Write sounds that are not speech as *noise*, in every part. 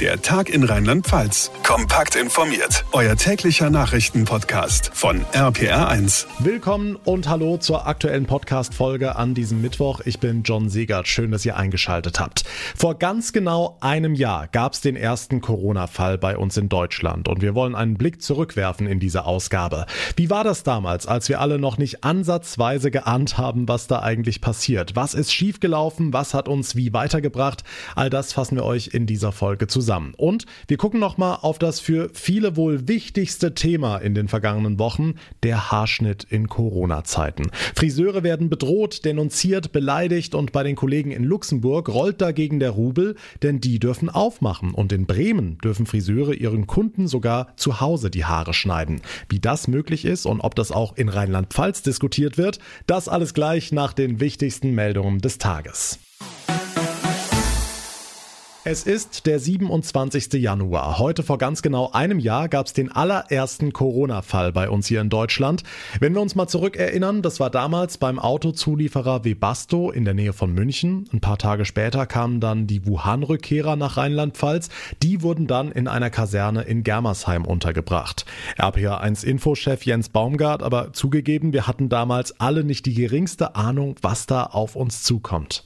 Der Tag in Rheinland-Pfalz. Kompakt informiert. Euer täglicher Nachrichtenpodcast von RPR1. Willkommen und hallo zur aktuellen Podcast-Folge an diesem Mittwoch. Ich bin John Segert. Schön, dass ihr eingeschaltet habt. Vor ganz genau einem Jahr gab es den ersten Corona-Fall bei uns in Deutschland und wir wollen einen Blick zurückwerfen in diese Ausgabe. Wie war das damals, als wir alle noch nicht ansatzweise geahnt haben, was da eigentlich passiert? Was ist schiefgelaufen? Was hat uns wie weitergebracht? All das fassen wir euch in dieser Folge zusammen zusammen. Und wir gucken nochmal auf das für viele wohl wichtigste Thema in den vergangenen Wochen, der Haarschnitt in Corona-Zeiten. Friseure werden bedroht, denunziert, beleidigt und bei den Kollegen in Luxemburg rollt dagegen der Rubel, denn die dürfen aufmachen und in Bremen dürfen Friseure ihren Kunden sogar zu Hause die Haare schneiden. Wie das möglich ist und ob das auch in Rheinland-Pfalz diskutiert wird, das alles gleich nach den wichtigsten Meldungen des Tages. Es ist der 27. Januar. Heute vor ganz genau einem Jahr gab es den allerersten Corona-Fall bei uns hier in Deutschland. Wenn wir uns mal zurückerinnern, das war damals beim Autozulieferer Webasto in der Nähe von München. Ein paar Tage später kamen dann die Wuhan-Rückkehrer nach Rheinland-Pfalz. Die wurden dann in einer Kaserne in Germersheim untergebracht. RPA1-Infochef Jens Baumgart aber zugegeben, wir hatten damals alle nicht die geringste Ahnung, was da auf uns zukommt.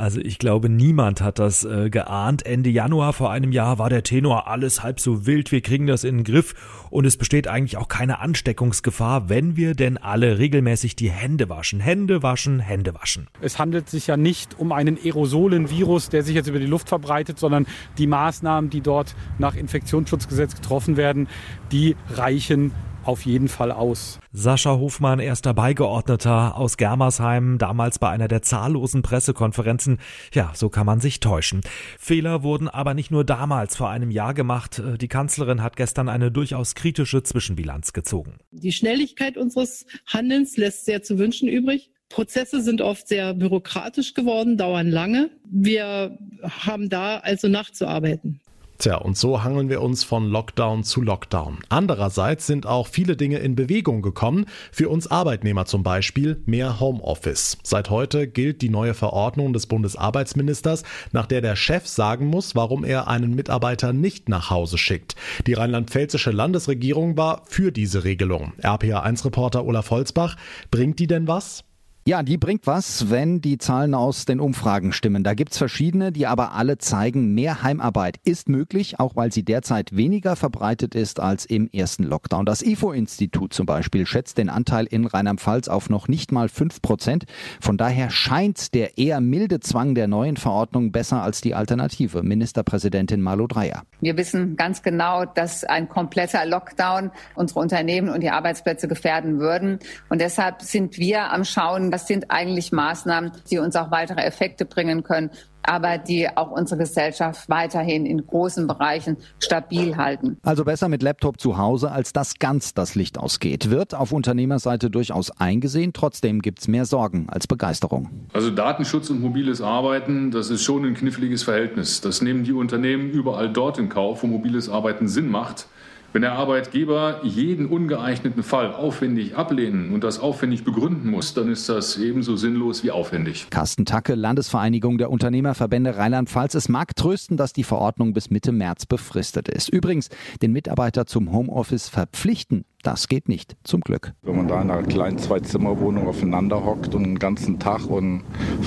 Also ich glaube, niemand hat das äh, geahnt. Ende Januar vor einem Jahr war der Tenor alles halb so wild, wir kriegen das in den Griff und es besteht eigentlich auch keine Ansteckungsgefahr, wenn wir denn alle regelmäßig die Hände waschen. Hände waschen, Hände waschen. Es handelt sich ja nicht um einen Aerosolenvirus, der sich jetzt über die Luft verbreitet, sondern die Maßnahmen, die dort nach Infektionsschutzgesetz getroffen werden, die reichen auf jeden Fall aus. Sascha Hofmann, erster Beigeordneter aus Germersheim, damals bei einer der zahllosen Pressekonferenzen. Ja, so kann man sich täuschen. Fehler wurden aber nicht nur damals vor einem Jahr gemacht. Die Kanzlerin hat gestern eine durchaus kritische Zwischenbilanz gezogen. Die Schnelligkeit unseres Handelns lässt sehr zu wünschen übrig. Prozesse sind oft sehr bürokratisch geworden, dauern lange. Wir haben da also nachzuarbeiten. Tja, und so hangeln wir uns von Lockdown zu Lockdown. Andererseits sind auch viele Dinge in Bewegung gekommen. Für uns Arbeitnehmer zum Beispiel mehr Homeoffice. Seit heute gilt die neue Verordnung des Bundesarbeitsministers, nach der der Chef sagen muss, warum er einen Mitarbeiter nicht nach Hause schickt. Die rheinland-pfälzische Landesregierung war für diese Regelung. RPA1-Reporter Olaf Holzbach, bringt die denn was? Ja, die bringt was, wenn die Zahlen aus den Umfragen stimmen. Da gibt's verschiedene, die aber alle zeigen, mehr Heimarbeit ist möglich, auch weil sie derzeit weniger verbreitet ist als im ersten Lockdown. Das IFO-Institut zum Beispiel schätzt den Anteil in Rheinland-Pfalz auf noch nicht mal fünf Prozent. Von daher scheint der eher milde Zwang der neuen Verordnung besser als die Alternative. Ministerpräsidentin Malu Dreyer. Wir wissen ganz genau, dass ein kompletter Lockdown unsere Unternehmen und die Arbeitsplätze gefährden würden. Und deshalb sind wir am Schauen, das sind eigentlich Maßnahmen, die uns auch weitere Effekte bringen können, aber die auch unsere Gesellschaft weiterhin in großen Bereichen stabil halten. Also besser mit Laptop zu Hause, als dass ganz das Licht ausgeht. Wird auf Unternehmerseite durchaus eingesehen. Trotzdem gibt es mehr Sorgen als Begeisterung. Also Datenschutz und mobiles Arbeiten, das ist schon ein kniffliges Verhältnis. Das nehmen die Unternehmen überall dort in Kauf, wo mobiles Arbeiten Sinn macht. Wenn der Arbeitgeber jeden ungeeigneten Fall aufwendig ablehnen und das aufwendig begründen muss, dann ist das ebenso sinnlos wie aufwendig. Carsten Tacke, Landesvereinigung der Unternehmerverbände Rheinland-Pfalz. Es mag trösten, dass die Verordnung bis Mitte März befristet ist. Übrigens, den Mitarbeiter zum Homeoffice verpflichten, das geht nicht, zum Glück. Wenn man da in einer kleinen Zwei-Zimmer-Wohnung aufeinander hockt und einen ganzen Tag und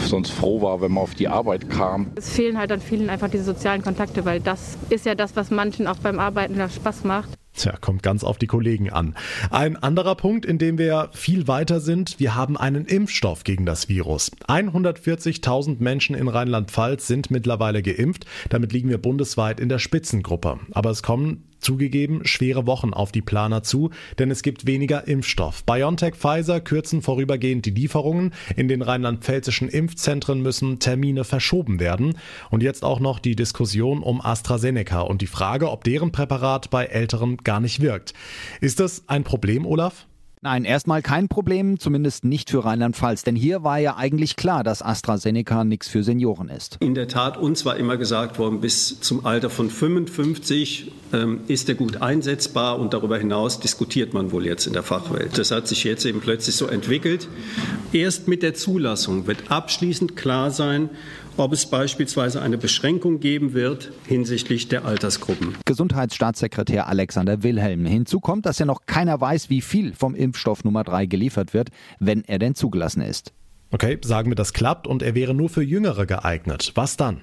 sonst froh war, wenn man auf die Arbeit kam. Es fehlen halt an vielen einfach diese sozialen Kontakte, weil das ist ja das, was manchen auch beim Arbeiten Spaß macht. Tja, kommt ganz auf die Kollegen an. Ein anderer Punkt, in dem wir viel weiter sind, wir haben einen Impfstoff gegen das Virus. 140.000 Menschen in Rheinland-Pfalz sind mittlerweile geimpft. Damit liegen wir bundesweit in der Spitzengruppe. Aber es kommen zugegeben schwere Wochen auf die Planer zu, denn es gibt weniger Impfstoff. BioNTech Pfizer kürzen vorübergehend die Lieferungen. In den rheinland-pfälzischen Impfzentren müssen Termine verschoben werden. Und jetzt auch noch die Diskussion um AstraZeneca und die Frage, ob deren Präparat bei Älteren gar nicht wirkt. Ist das ein Problem, Olaf? Nein, erstmal kein Problem, zumindest nicht für Rheinland-Pfalz. Denn hier war ja eigentlich klar, dass AstraZeneca nichts für Senioren ist. In der Tat, uns war immer gesagt worden, bis zum Alter von 55 ähm, ist er gut einsetzbar und darüber hinaus diskutiert man wohl jetzt in der Fachwelt. Das hat sich jetzt eben plötzlich so entwickelt. Erst mit der Zulassung wird abschließend klar sein, ob es beispielsweise eine Beschränkung geben wird hinsichtlich der Altersgruppen. Gesundheitsstaatssekretär Alexander Wilhelm. Hinzu kommt, dass ja noch keiner weiß, wie viel vom Impfstoff Nummer 3 geliefert wird, wenn er denn zugelassen ist. Okay, sagen wir, das klappt und er wäre nur für Jüngere geeignet. Was dann?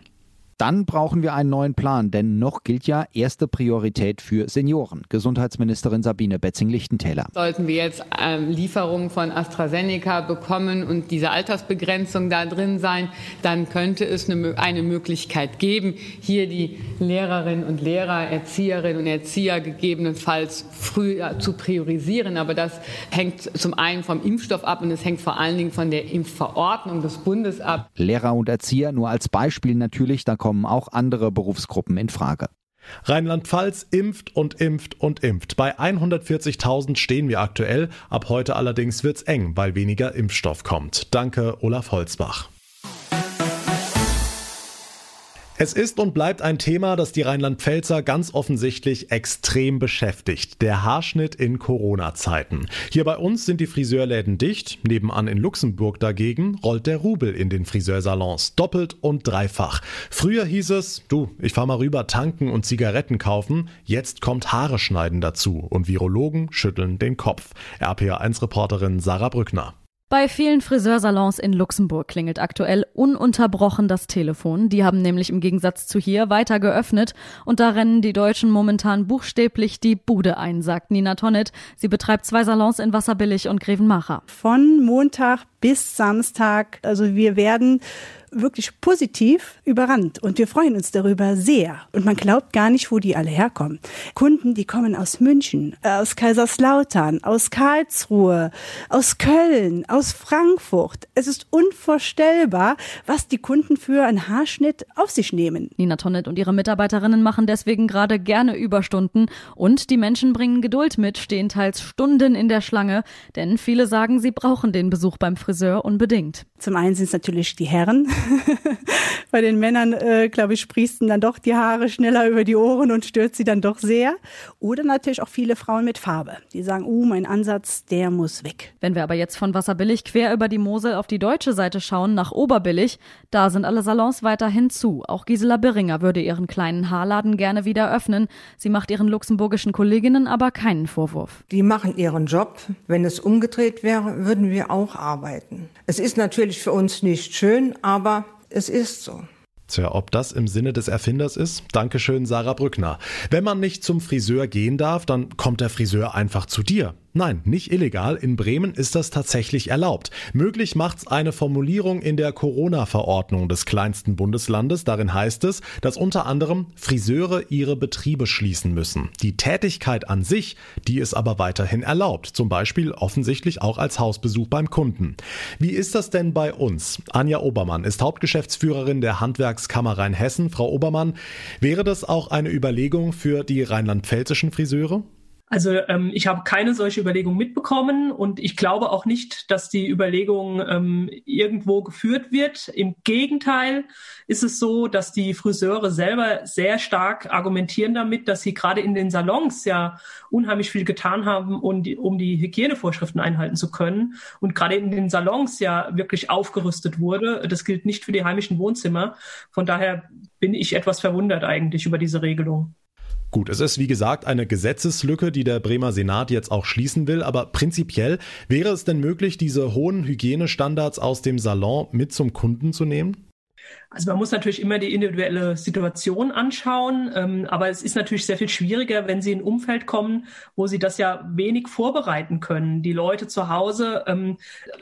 Dann brauchen wir einen neuen Plan, denn noch gilt ja erste Priorität für Senioren. Gesundheitsministerin Sabine Betzing-Lichtentäler. Sollten wir jetzt ähm, Lieferungen von AstraZeneca bekommen und diese Altersbegrenzung da drin sein, dann könnte es eine, eine Möglichkeit geben, hier die Lehrerinnen und Lehrer, Erzieherinnen und Erzieher gegebenenfalls früher zu priorisieren. Aber das hängt zum einen vom Impfstoff ab und es hängt vor allen Dingen von der Impfverordnung des Bundes ab. Lehrer und Erzieher nur als Beispiel natürlich, da kommt kommen auch andere Berufsgruppen in Frage. Rheinland-Pfalz impft und impft und impft. Bei 140.000 stehen wir aktuell. Ab heute allerdings wird's eng, weil weniger Impfstoff kommt. Danke, Olaf Holzbach. Es ist und bleibt ein Thema, das die Rheinland-Pfälzer ganz offensichtlich extrem beschäftigt. Der Haarschnitt in Corona-Zeiten. Hier bei uns sind die Friseurläden dicht. Nebenan in Luxemburg dagegen rollt der Rubel in den Friseursalons. Doppelt und dreifach. Früher hieß es, du, ich fahr mal rüber tanken und Zigaretten kaufen. Jetzt kommt Haare schneiden dazu. Und Virologen schütteln den Kopf. RPA1-Reporterin Sarah Brückner. Bei vielen Friseursalons in Luxemburg klingelt aktuell ununterbrochen das Telefon. Die haben nämlich im Gegensatz zu hier weiter geöffnet und da rennen die Deutschen momentan buchstäblich die Bude ein, sagt Nina Tonnet. Sie betreibt zwei Salons in Wasserbillig und Grevenmacher. Von Montag bis Samstag, also wir werden wirklich positiv überrannt und wir freuen uns darüber sehr. Und man glaubt gar nicht, wo die alle herkommen. Kunden, die kommen aus München, aus Kaiserslautern, aus Karlsruhe, aus Köln, aus Frankfurt. Es ist unvorstellbar, was die Kunden für einen Haarschnitt auf sich nehmen. Nina Tonnet und ihre Mitarbeiterinnen machen deswegen gerade gerne Überstunden und die Menschen bringen Geduld mit, stehen teils Stunden in der Schlange, denn viele sagen, sie brauchen den Besuch beim Friseur unbedingt. Zum einen sind es natürlich die Herren, *laughs* Bei den Männern, äh, glaube ich, sprießen dann doch die Haare schneller über die Ohren und stört sie dann doch sehr. Oder natürlich auch viele Frauen mit Farbe, die sagen, uh, mein Ansatz, der muss weg. Wenn wir aber jetzt von Wasserbillig quer über die Mosel auf die deutsche Seite schauen, nach Oberbillig, da sind alle Salons weiterhin zu. Auch Gisela Birringer würde ihren kleinen Haarladen gerne wieder öffnen. Sie macht ihren luxemburgischen Kolleginnen aber keinen Vorwurf. Die machen ihren Job. Wenn es umgedreht wäre, würden wir auch arbeiten. Es ist natürlich für uns nicht schön, aber es ist so. Tja, ob das im Sinne des Erfinders ist? Dankeschön, Sarah Brückner. Wenn man nicht zum Friseur gehen darf, dann kommt der Friseur einfach zu dir. Nein, nicht illegal. In Bremen ist das tatsächlich erlaubt. Möglich macht's eine Formulierung in der Corona-Verordnung des kleinsten Bundeslandes. Darin heißt es, dass unter anderem Friseure ihre Betriebe schließen müssen. Die Tätigkeit an sich, die ist aber weiterhin erlaubt. Zum Beispiel offensichtlich auch als Hausbesuch beim Kunden. Wie ist das denn bei uns? Anja Obermann ist Hauptgeschäftsführerin der Handwerkskammer Rheinhessen. Frau Obermann, wäre das auch eine Überlegung für die rheinland-pfälzischen Friseure? Also ähm, ich habe keine solche Überlegung mitbekommen und ich glaube auch nicht, dass die Überlegung ähm, irgendwo geführt wird. Im Gegenteil ist es so, dass die Friseure selber sehr stark argumentieren damit, dass sie gerade in den Salons ja unheimlich viel getan haben, um die, um die Hygienevorschriften einhalten zu können und gerade in den Salons ja wirklich aufgerüstet wurde. Das gilt nicht für die heimischen Wohnzimmer. Von daher bin ich etwas verwundert eigentlich über diese Regelung. Gut, es ist wie gesagt eine Gesetzeslücke, die der Bremer Senat jetzt auch schließen will, aber prinzipiell wäre es denn möglich, diese hohen Hygienestandards aus dem Salon mit zum Kunden zu nehmen? Also man muss natürlich immer die individuelle Situation anschauen, ähm, aber es ist natürlich sehr viel schwieriger, wenn Sie in ein Umfeld kommen, wo Sie das ja wenig vorbereiten können. Die Leute zu Hause ähm,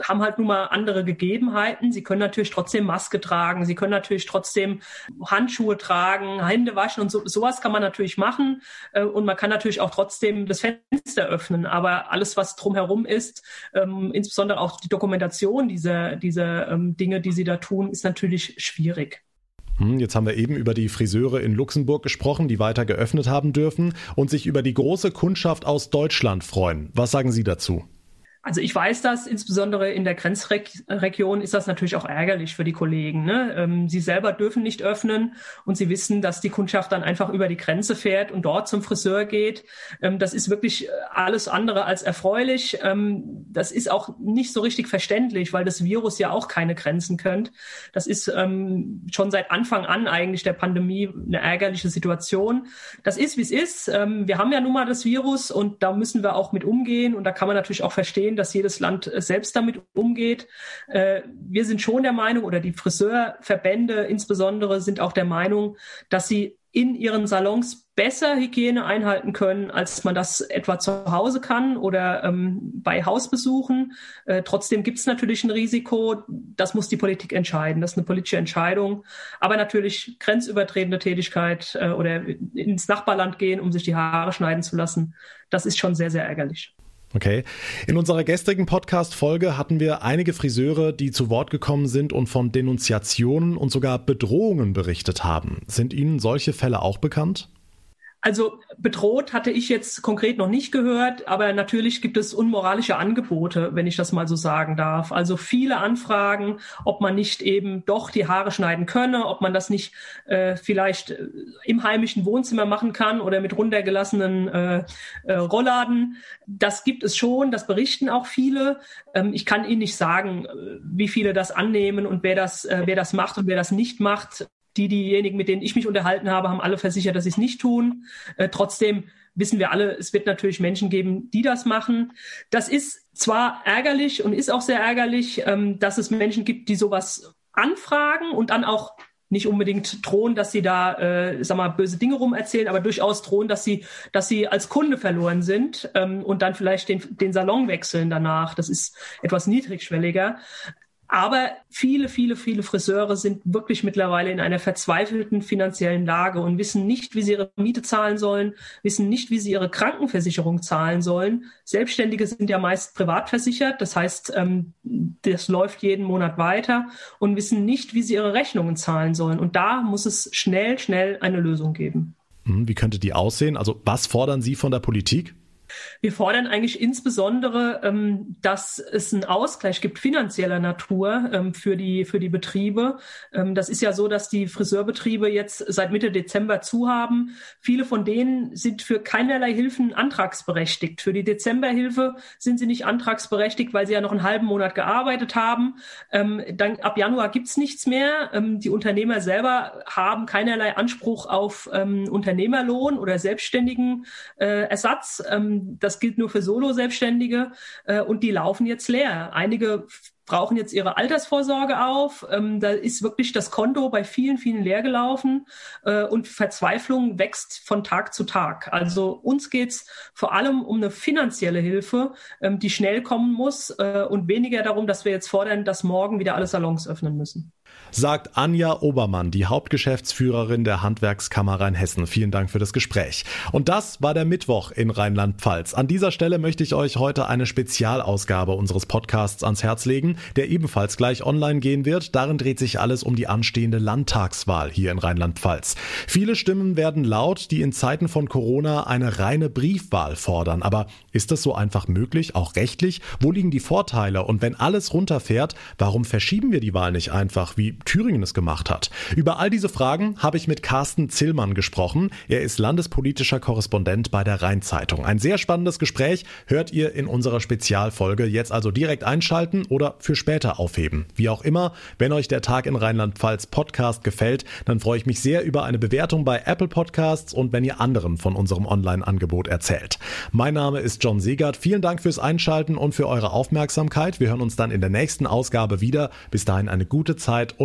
haben halt nun mal andere Gegebenheiten. Sie können natürlich trotzdem Maske tragen, sie können natürlich trotzdem Handschuhe tragen, Hände waschen und so, sowas kann man natürlich machen äh, und man kann natürlich auch trotzdem das Fenster öffnen. Aber alles, was drumherum ist, ähm, insbesondere auch die Dokumentation dieser, dieser ähm, Dinge, die Sie da tun, ist natürlich schwierig schwierig. Hm, jetzt haben wir eben über die Friseure in Luxemburg gesprochen, die weiter geöffnet haben dürfen und sich über die große Kundschaft aus Deutschland freuen. Was sagen Sie dazu? Also ich weiß das, insbesondere in der Grenzregion ist das natürlich auch ärgerlich für die Kollegen. Ne? Ähm, sie selber dürfen nicht öffnen und sie wissen, dass die Kundschaft dann einfach über die Grenze fährt und dort zum Friseur geht. Ähm, das ist wirklich alles andere als erfreulich. Ähm, das ist auch nicht so richtig verständlich, weil das Virus ja auch keine Grenzen kennt. Das ist ähm, schon seit Anfang an eigentlich der Pandemie eine ärgerliche Situation. Das ist, wie es ist. Ähm, wir haben ja nun mal das Virus und da müssen wir auch mit umgehen und da kann man natürlich auch verstehen, dass jedes Land äh, selbst damit umgeht. Äh, wir sind schon der Meinung, oder die Friseurverbände insbesondere sind auch der Meinung, dass sie in ihren Salons besser Hygiene einhalten können, als man das etwa zu Hause kann oder ähm, bei Hausbesuchen. Äh, trotzdem gibt es natürlich ein Risiko. Das muss die Politik entscheiden. Das ist eine politische Entscheidung. Aber natürlich grenzübertretende Tätigkeit äh, oder ins Nachbarland gehen, um sich die Haare schneiden zu lassen, das ist schon sehr, sehr ärgerlich. Okay. In unserer gestrigen Podcast-Folge hatten wir einige Friseure, die zu Wort gekommen sind und von Denunziationen und sogar Bedrohungen berichtet haben. Sind Ihnen solche Fälle auch bekannt? Also bedroht hatte ich jetzt konkret noch nicht gehört, aber natürlich gibt es unmoralische Angebote, wenn ich das mal so sagen darf. Also viele Anfragen, ob man nicht eben doch die Haare schneiden könne, ob man das nicht äh, vielleicht äh, im heimischen Wohnzimmer machen kann oder mit runtergelassenen äh, äh, Rollladen. Das gibt es schon, das berichten auch viele. Ähm, ich kann Ihnen nicht sagen, äh, wie viele das annehmen und wer das, äh, wer das macht und wer das nicht macht die, diejenigen, mit denen ich mich unterhalten habe, haben alle versichert, dass sie es nicht tun. Äh, trotzdem wissen wir alle, es wird natürlich Menschen geben, die das machen. Das ist zwar ärgerlich und ist auch sehr ärgerlich, ähm, dass es Menschen gibt, die sowas anfragen und dann auch nicht unbedingt drohen, dass sie da, äh, sag mal, böse Dinge rum erzählen, aber durchaus drohen, dass sie, dass sie als Kunde verloren sind ähm, und dann vielleicht den, den Salon wechseln danach. Das ist etwas niedrigschwelliger. Aber viele, viele, viele Friseure sind wirklich mittlerweile in einer verzweifelten finanziellen Lage und wissen nicht, wie sie ihre Miete zahlen sollen, wissen nicht, wie sie ihre Krankenversicherung zahlen sollen. Selbstständige sind ja meist privat versichert, das heißt, ähm, das läuft jeden Monat weiter und wissen nicht, wie sie ihre Rechnungen zahlen sollen. Und da muss es schnell, schnell eine Lösung geben. Hm, wie könnte die aussehen? Also was fordern Sie von der Politik? Wir fordern eigentlich insbesondere, ähm, dass es einen Ausgleich gibt finanzieller Natur ähm, für die für die Betriebe. Ähm, das ist ja so, dass die Friseurbetriebe jetzt seit Mitte Dezember zu haben. Viele von denen sind für keinerlei Hilfen antragsberechtigt. Für die Dezemberhilfe sind sie nicht antragsberechtigt, weil sie ja noch einen halben Monat gearbeitet haben. Ähm, dann ab Januar gibt's nichts mehr. Ähm, die Unternehmer selber haben keinerlei Anspruch auf ähm, Unternehmerlohn oder selbstständigen äh, Ersatz. Ähm, das gilt nur für Solo-Selbstständige äh, und die laufen jetzt leer. Einige brauchen jetzt ihre Altersvorsorge auf. Ähm, da ist wirklich das Konto bei vielen, vielen leer gelaufen äh, und Verzweiflung wächst von Tag zu Tag. Also uns geht's vor allem um eine finanzielle Hilfe, ähm, die schnell kommen muss äh, und weniger darum, dass wir jetzt fordern, dass morgen wieder alle Salons öffnen müssen sagt Anja Obermann, die Hauptgeschäftsführerin der Handwerkskammer Rheinhessen. Vielen Dank für das Gespräch. Und das war der Mittwoch in Rheinland-Pfalz. An dieser Stelle möchte ich euch heute eine Spezialausgabe unseres Podcasts ans Herz legen, der ebenfalls gleich online gehen wird. Darin dreht sich alles um die anstehende Landtagswahl hier in Rheinland-Pfalz. Viele Stimmen werden laut, die in Zeiten von Corona eine reine Briefwahl fordern. Aber ist das so einfach möglich, auch rechtlich? Wo liegen die Vorteile? Und wenn alles runterfährt, warum verschieben wir die Wahl nicht einfach, wie Thüringen es gemacht hat. Über all diese Fragen habe ich mit Carsten Zillmann gesprochen. Er ist landespolitischer Korrespondent bei der Rheinzeitung. Ein sehr spannendes Gespräch hört ihr in unserer Spezialfolge. Jetzt also direkt einschalten oder für später aufheben. Wie auch immer, wenn euch der Tag in Rheinland-Pfalz Podcast gefällt, dann freue ich mich sehr über eine Bewertung bei Apple Podcasts und wenn ihr anderen von unserem Online-Angebot erzählt. Mein Name ist John Segert. Vielen Dank fürs Einschalten und für eure Aufmerksamkeit. Wir hören uns dann in der nächsten Ausgabe wieder. Bis dahin eine gute Zeit